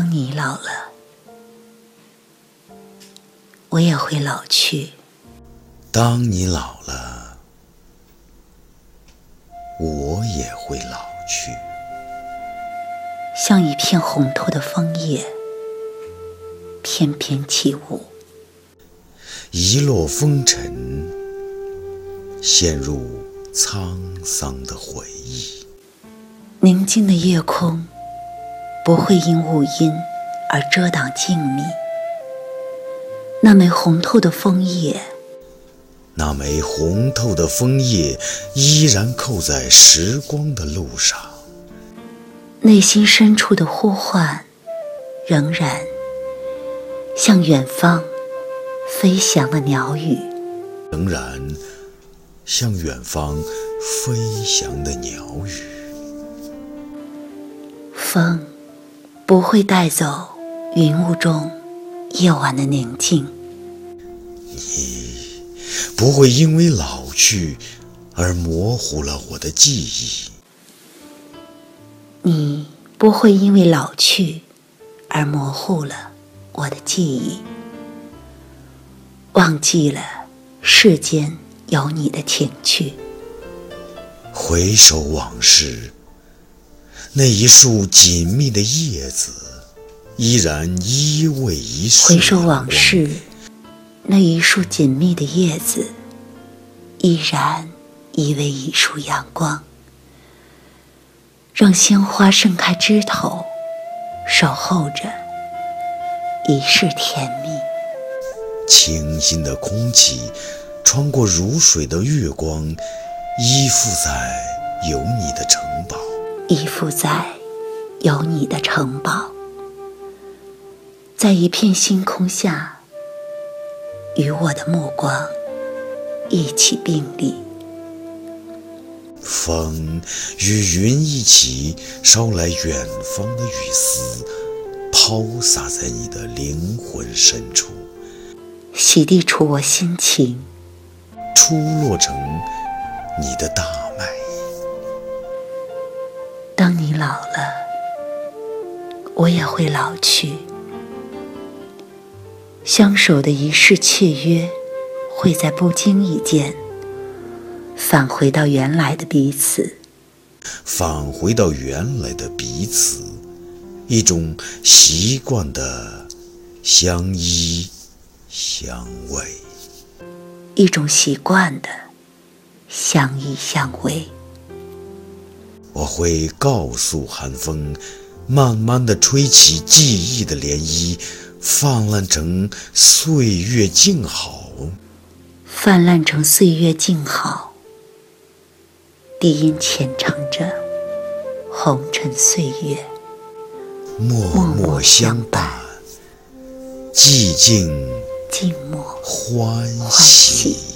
当你老了，我也会老去。当你老了，我也会老去。像一片红透的枫叶，翩翩起舞。一落风尘，陷入沧桑的回忆。宁静的夜空，不会因雾阴而遮挡静谧。那枚红透的枫叶，那枚红透的枫叶，依然扣在时光的路上。内心深处的呼唤，仍然向远方。飞翔的鸟语，仍然向远方飞翔的鸟语。风不会带走云雾中夜晚的宁静。你不会因为老去而模糊了我的记忆。你不会因为老去而模糊了我的记忆。忘记了世间有你的情趣。回首往事，那一束紧密的叶子，依然依偎一束回首往事，那一束紧密的叶子，依然依偎一束阳光，让鲜花盛开枝头，守候着一世甜蜜。清新的空气，穿过如水的月光，依附在有你的城堡，依附在有你的城堡，在一片星空下，与我的目光一起并立。风与云一起捎来远方的雨丝，抛洒在你的灵魂深处。洗涤出我心情，出落成你的大脉。老了，我也会老去。相守的一世契约，会在不经意间返回到原来的彼此，返回到原来的彼此，一种习惯的相依。相偎，一种习惯的相依相偎。我会告诉寒风，慢慢的吹起记忆的涟漪，泛滥成岁月静好。泛滥成岁月静好，低音浅唱着红尘岁月，默默相伴，寂静。静默，欢喜。